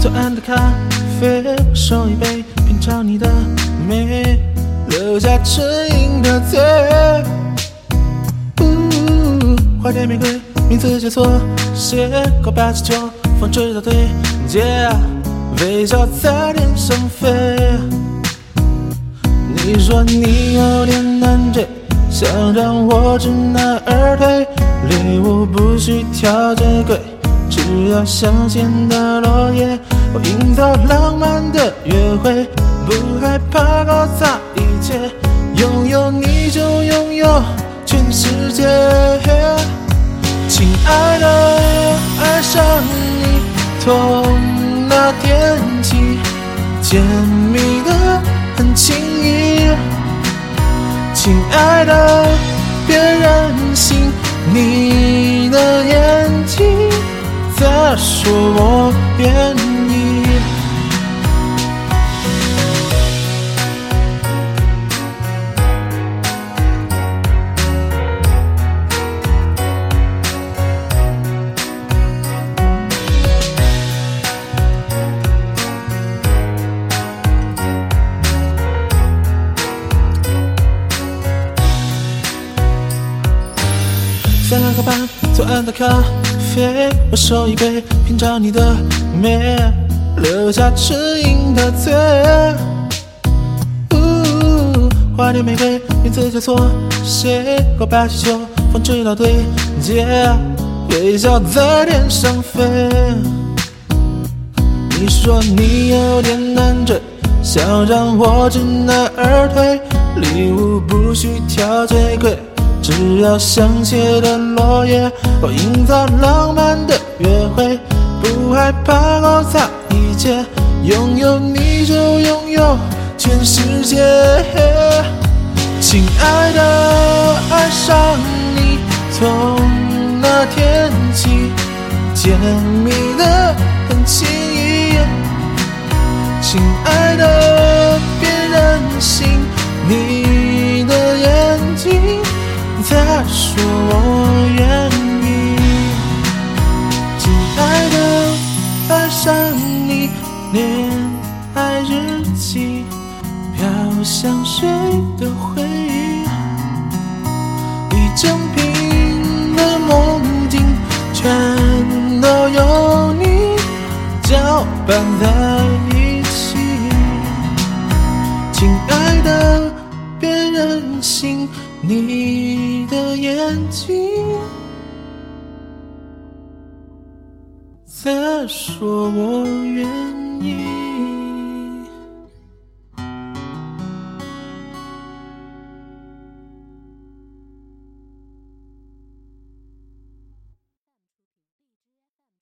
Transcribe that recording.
左岸的咖啡我手一杯品尝你的美留下唇印的嘴花店玫瑰名字写错。谁告白气球风吹到对街微笑在天上飞。你说你有点难追想让我知难而退。礼物不需挑最贵只要香榭的落叶，我营造浪漫的约会，不害怕搞砸一切，拥有你就拥有全世界。亲爱的，爱上你从那天起，甜蜜的很轻易。亲爱的，别任性，你的眼睛。再说我愿意。三两个半，左岸的卡飞，我手一杯，品尝你的美，留下唇印的嘴。花店玫瑰，名字叫错，谁？告白气球，风吹到对街，微笑在天上飞。你说你有点难追，想让我知难而退，礼物不需挑最贵。只要香榭的落叶，我营造浪漫的约会，不害怕搞砸一切，拥有你就拥有全世界。亲爱的，爱上你从那天起，甜蜜的很轻易。亲爱的，爱日记，飘香水的回忆，一整瓶的梦境，全都有你搅拌在一起，亲爱的，别任性，你的眼睛在说我愿意。